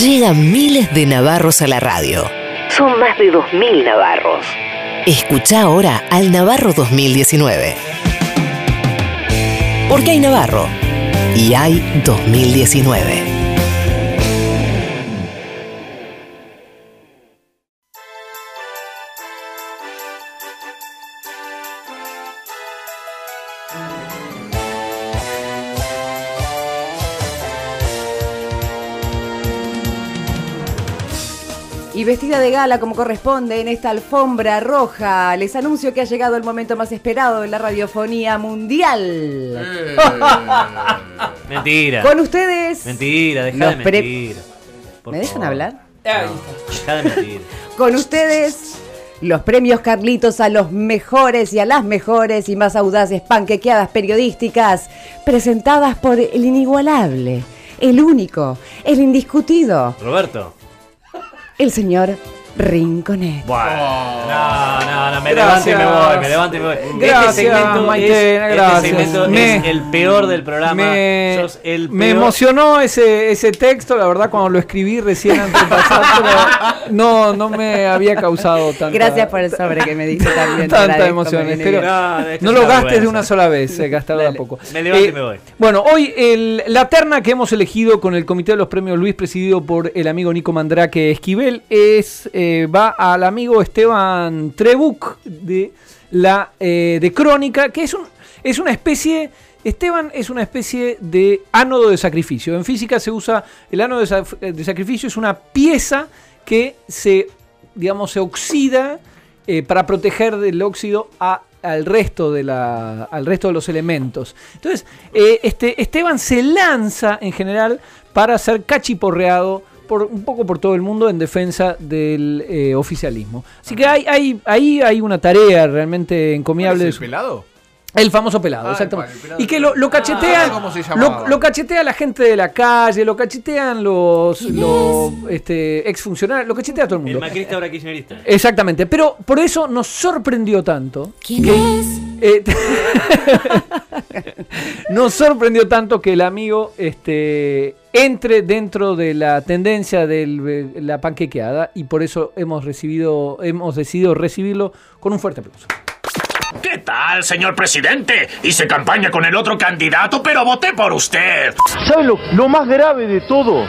Llegan miles de navarros a la radio. Son más de 2.000 navarros. Escucha ahora al Navarro 2019. Porque hay Navarro y hay 2019. Y vestida de gala como corresponde en esta alfombra roja, les anuncio que ha llegado el momento más esperado de la radiofonía mundial. Mentira. Con ustedes. Mentira, deja de mentir. Por ¿Me dejan favor. hablar? Deja de mentir. Con ustedes. Los premios Carlitos a los mejores y a las mejores y más audaces panquequeadas periodísticas presentadas por el inigualable, el único, el indiscutido, Roberto. El señor Rinconet. Bueno, no, no, no, me Gracias. levanto y me voy, me levanto y me voy. Gracias, este segmento, Maitena, es, gracias. Este segmento Me- es el peor del programa. Me, Sos el me peor. emocionó ese, ese texto, la verdad, cuando lo escribí recién antes de pasar, pero no, no me había causado tanta, Gracias por el sobre que me diste también. tanta emoción. Espero-. No, no lo gastes de una sola vez, eh, gastarlo de a poco. me levanto y Eh, me voy. Bueno, hoy el- la terna que hemos elegido con el Comité de los Premios Luis, presidido por el amigo Nico Mandrake Esquivel, es eh, va al amigo Esteban Trebuc de la eh, de Crónica, que es un es una especie Esteban es una especie de ánodo de sacrificio. En física se usa el ánodo de, sa- de sacrificio es una pieza que se digamos se oxida eh, para proteger del óxido al resto de la al resto de los elementos. Entonces, eh, este Esteban se lanza en general para ser cachiporreado por un poco por todo el mundo en defensa del eh, oficialismo. Así que hay, hay, ahí hay una tarea realmente encomiable. de ¿El pelado? el famoso pelado, Ah, exactamente. el pelado. y que lo, lo cachetean. Ah, ¿cómo se llamaba? lo, lo cachetea la gente de la calle, lo cachetean los, los este, exfuncionarios, lo cachetea todo el El mundo. macrista ahora kirchnerista. Exactamente, pero por eso nos sorprendió tanto. ¿Quién que- eh, nos sorprendió tanto que el amigo este, entre dentro de la tendencia de la panquequeada y por eso hemos recibido, hemos decidido recibirlo con un fuerte aplauso. ¿Qué tal, señor presidente? Hice campaña con el otro candidato, pero voté por usted. ¿Saben lo, lo más grave de todo?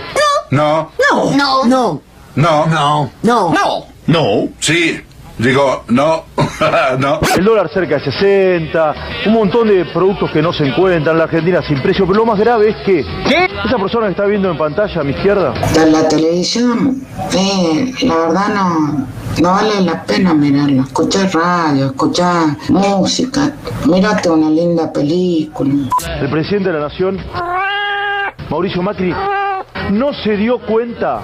No, No. No. No. no, no. No. No. No. Sí, digo, no, no. El dólar cerca de 60, un montón de productos que no se encuentran, la Argentina sin precio, pero lo más grave es que esa persona que está viendo en pantalla a mi izquierda, De la televisión, eh, la verdad no, no vale la pena mirarlo. Escuchar radio, escuchar música, mírate una linda película. el presidente de la nación, Mauricio Macri, no se dio cuenta.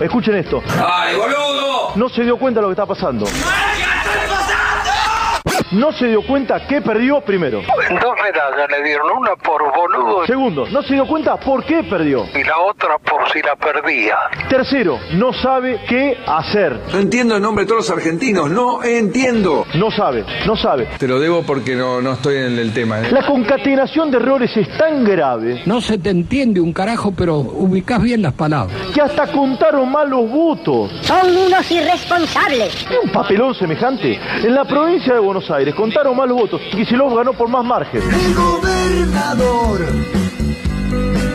Escuchen esto. ¡Ay, boludo! No se dio cuenta de lo que está pasando. No se dio cuenta que perdió primero. Dos medallas le dieron, una por boludo Segundo, no se dio cuenta por qué perdió. y la otra por si la perdía. Tercero, no sabe qué hacer. No entiendo el nombre de todos los argentinos, no entiendo. No sabe, no sabe. Te lo debo porque no, no estoy en el tema. ¿eh? La concatenación de errores es tan grave No se te entiende un carajo, pero ubicás bien las palabras. que hasta contaron mal los votos. Son unos irresponsables. Un papelón semejante. En la provincia de Buenos Aires contaron mal los votos y Kicillof ganó por más margen. El gobernador.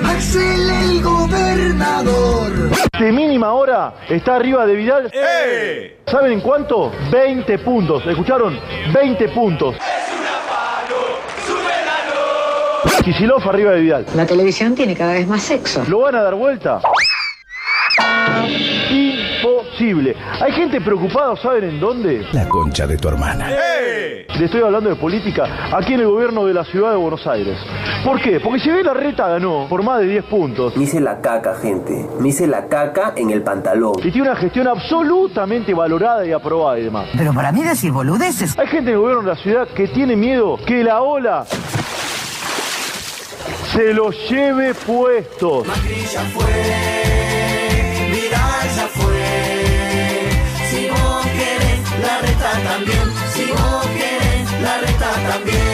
Axel el gobernador. De mínima hora está arriba de Vidal. ¿Saben en cuánto? 20 puntos. ¿Escucharon? 20 puntos. Kicillof arriba de Vidal. La televisión tiene cada vez más sexo. ¿Lo van a dar vuelta? Imposible. Hay gente preocupada, ¿saben en dónde? La concha de tu hermana. Le estoy hablando de política aquí en el gobierno de la ciudad de Buenos Aires. ¿Por qué? Porque si ve la reta ganó por más de 10 puntos. Me hice la caca, gente. Me hice la caca en el pantalón. Y tiene una gestión absolutamente valorada y aprobada y demás. Pero para mí decir boludeces. Hay gente en el gobierno de la ciudad que tiene miedo que la ola se los lleve puestos. ya fue. También. Si vos querés, la reta también.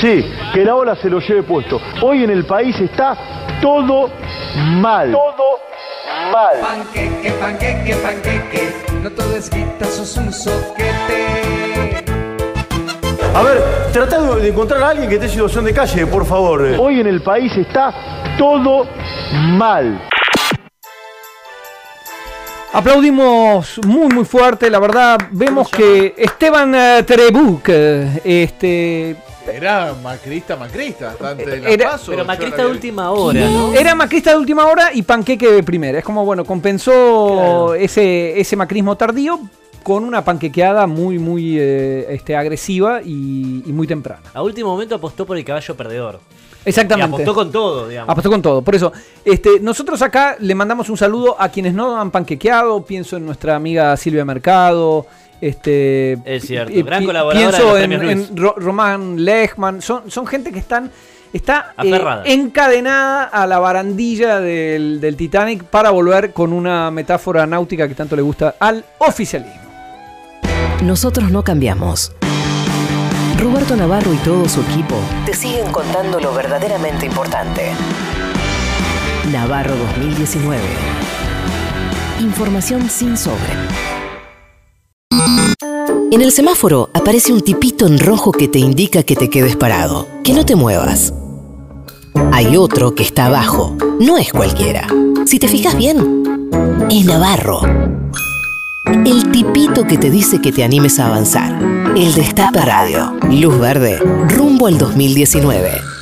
Sí, que la ola se lo lleve puesto. Hoy en el país está todo mal. Todo mal. Panqueque, panqueque, panqueque, no todo es guita, sos un soquete. A ver, trata de encontrar a alguien que esté en situación de calle, por favor. Hoy en el país está todo mal. Aplaudimos muy muy fuerte, la verdad. Vemos que Esteban eh, Trebuch, eh, este, Era macrista, macrista, bastante de la Era- paso. Pero yo macrista la de vi. última hora, ¿no? Era macrista de última hora y panqueque de primera. Es como, bueno, compensó ese, ese macrismo tardío con una panquequeada muy, muy eh, este, agresiva y, y muy temprana. A último momento apostó por el caballo perdedor. Exactamente. Y apostó con todo, digamos. Apostó con todo. Por eso, este, nosotros acá le mandamos un saludo a quienes no han panquequeado. Pienso en nuestra amiga Silvia Mercado. Este, Es cierto, gran colaboradora Pienso de los en, en Ro- Román Lechman. Son, son gente que están está eh, encadenada a la barandilla del, del Titanic para volver con una metáfora náutica que tanto le gusta al oficialismo. Nosotros no cambiamos. Roberto Navarro y todo su equipo te siguen contando lo verdaderamente importante. Navarro 2019. Información sin sobre. En el semáforo aparece un tipito en rojo que te indica que te quedes parado, que no te muevas. Hay otro que está abajo, no es cualquiera. Si te fijas bien, es Navarro. El tipito que te dice que te animes a avanzar. El Destape Radio. Luz verde, rumbo al 2019.